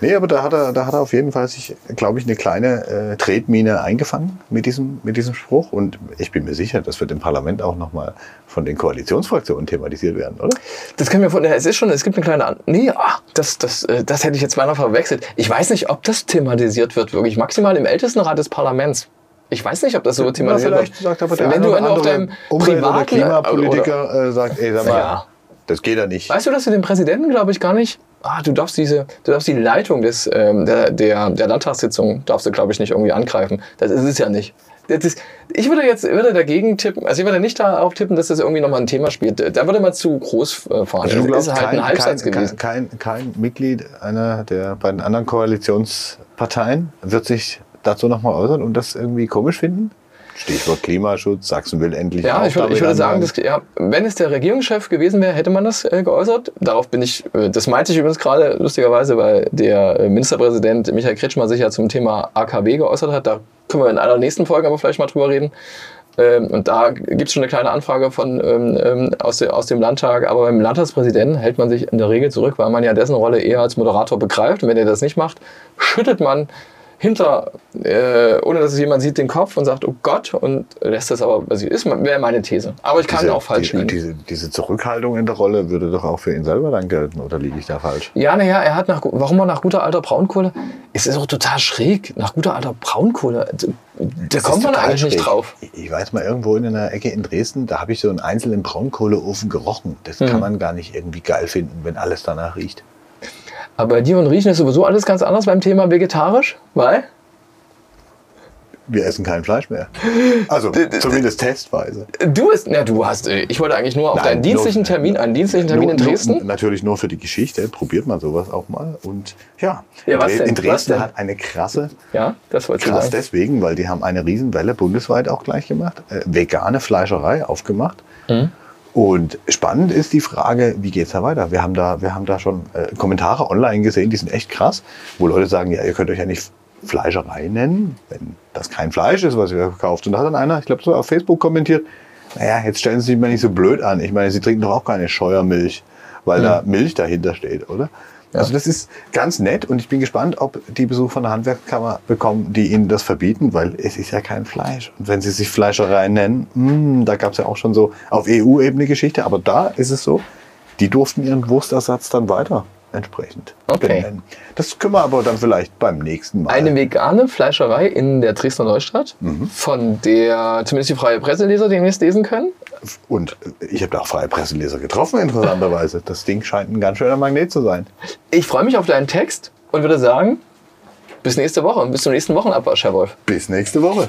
Nee, aber da hat er, da hat er auf jeden Fall sich, glaube ich, eine kleine äh, Tretmine eingefangen mit diesem, mit diesem Spruch. Und ich bin mir sicher, das wird im Parlament auch nochmal von den Koalitionsfraktionen thematisiert werden, oder? Das können wir von, es ist schon, es gibt eine kleine, An nee, ah, das, das, äh, das hätte ich jetzt beinahe verwechselt. Ich weiß nicht, ob das thematisiert wird, wirklich. Maximal im Ältestenrat des Parlaments. Ich weiß nicht, ob das so thematisiert vielleicht wird. sagt aber der wenn du, oder wenn du auf deinem Umwelt- oder privaten Klimapolitiker äh, sagt, ey, sag mal, Ja. das geht ja nicht. Weißt du, dass du den Präsidenten, glaube ich, gar nicht. Ah, du darfst diese, du darfst die Leitung des, ähm, der, der, der Landtagssitzung darfst du, glaube ich, nicht irgendwie angreifen. Das ist es ja nicht. Das ist, ich würde jetzt würde dagegen tippen, also ich würde nicht darauf tippen, dass das irgendwie nochmal ein Thema spielt. Da würde man zu groß äh, fahren. Also du das glaubst, ist halt kein, ein Halbsatz kein, gewesen. kein, kein, kein Mitglied einer der beiden anderen Koalitionsparteien wird sich dazu nochmal äußern und das irgendwie komisch finden? Stichwort Klimaschutz, Sachsen will endlich Ja, auch ich würde, ich würde sagen, dass, ja, wenn es der Regierungschef gewesen wäre, hätte man das äh, geäußert. Darauf bin ich, äh, das meinte ich übrigens gerade lustigerweise, weil der äh, Ministerpräsident Michael Kretschmer sich ja zum Thema AKW geäußert hat. Da können wir in einer nächsten Folge aber vielleicht mal drüber reden. Ähm, und da gibt es schon eine kleine Anfrage von, ähm, ähm, aus, de, aus dem Landtag. Aber beim Landtagspräsidenten hält man sich in der Regel zurück, weil man ja dessen Rolle eher als Moderator begreift. Und wenn er das nicht macht, schüttet man hinter, äh, ohne dass es jemand sieht, den Kopf und sagt, oh Gott, und lässt das aber, also ist wäre meine These. Aber ich kann diese, auch falsch die, liegen. diese, diese Zurückhaltung in der Rolle würde doch auch für ihn selber dann gelten, oder liege ich da falsch? Ja, naja, er hat nach, warum er nach guter alter Braunkohle? Es ist auch total schräg, nach guter alter Braunkohle. Da Das kommt man eigentlich nicht schräg. drauf. Ich- Ich weiß mal, irgendwo in einer Ecke in Dresden, da habe ich so einen einzelnen Braunkohleofen gerochen. Das Mhm. kann man gar nicht irgendwie geil finden, wenn alles danach riecht. Aber bei dir und Riechen ist sowieso alles ganz anders beim Thema vegetarisch, weil? Wir essen kein Fleisch mehr. Also zumindest testweise. Du bist, na, du hast, äh, ich wollte eigentlich nur auf Nein, deinen dienstlichen nur- Termin, einen dienstlichen Termin in Nur- Dresden. Nur, natürlich nur für die Geschichte. Probiert man sowas auch mal. Und ja, Ja, was denn? in Was Dresden denn? hat eine krasse, Ja, das wollte ich krass sagen. deswegen, weil die haben eine Riesenwelle bundesweit auch gleich gemacht. Äh, vegane Fleischerei aufgemacht. Mhm. Und spannend ist die Frage, wie geht's da weiter? Wir haben da, wir haben da schon äh, Kommentare online gesehen, die sind echt krass, wo Leute sagen, ja, ihr könnt euch ja nicht Fleischerei nennen, wenn das kein Fleisch ist, was ihr verkauft. Und da hat dann einer, ich glaube, so auf Facebook kommentiert, naja, jetzt stellen Sie sich mal nicht so blöd an. Ich meine, Sie trinken doch auch keine Scheuermilch, weil da Milch dahinter steht, oder? Also das ist ganz nett und ich bin gespannt, ob die Besuch von der Handwerkskammer bekommen, die ihnen das verbieten, weil es ist ja kein Fleisch. Und wenn sie sich Fleischerei nennen, mh, da gab es ja auch schon so auf EU-Ebene Geschichte, aber da ist es so, die durften ihren Wurstersatz dann weiter entsprechend Okay. benennen. Das können wir aber dann vielleicht beim nächsten Mal. Eine vegane Fleischerei in der Dresdner Neustadt, von der zumindest die freie Presseleser demnächst lesen können. Und ich habe da auch freie Presseleser getroffen, interessanterweise. Das Ding scheint ein ganz schöner Magnet zu sein. Ich freue mich auf deinen Text und würde sagen, bis nächste Woche und bis zum nächsten Wochenabwasch, Herr Wolf. Bis nächste Woche.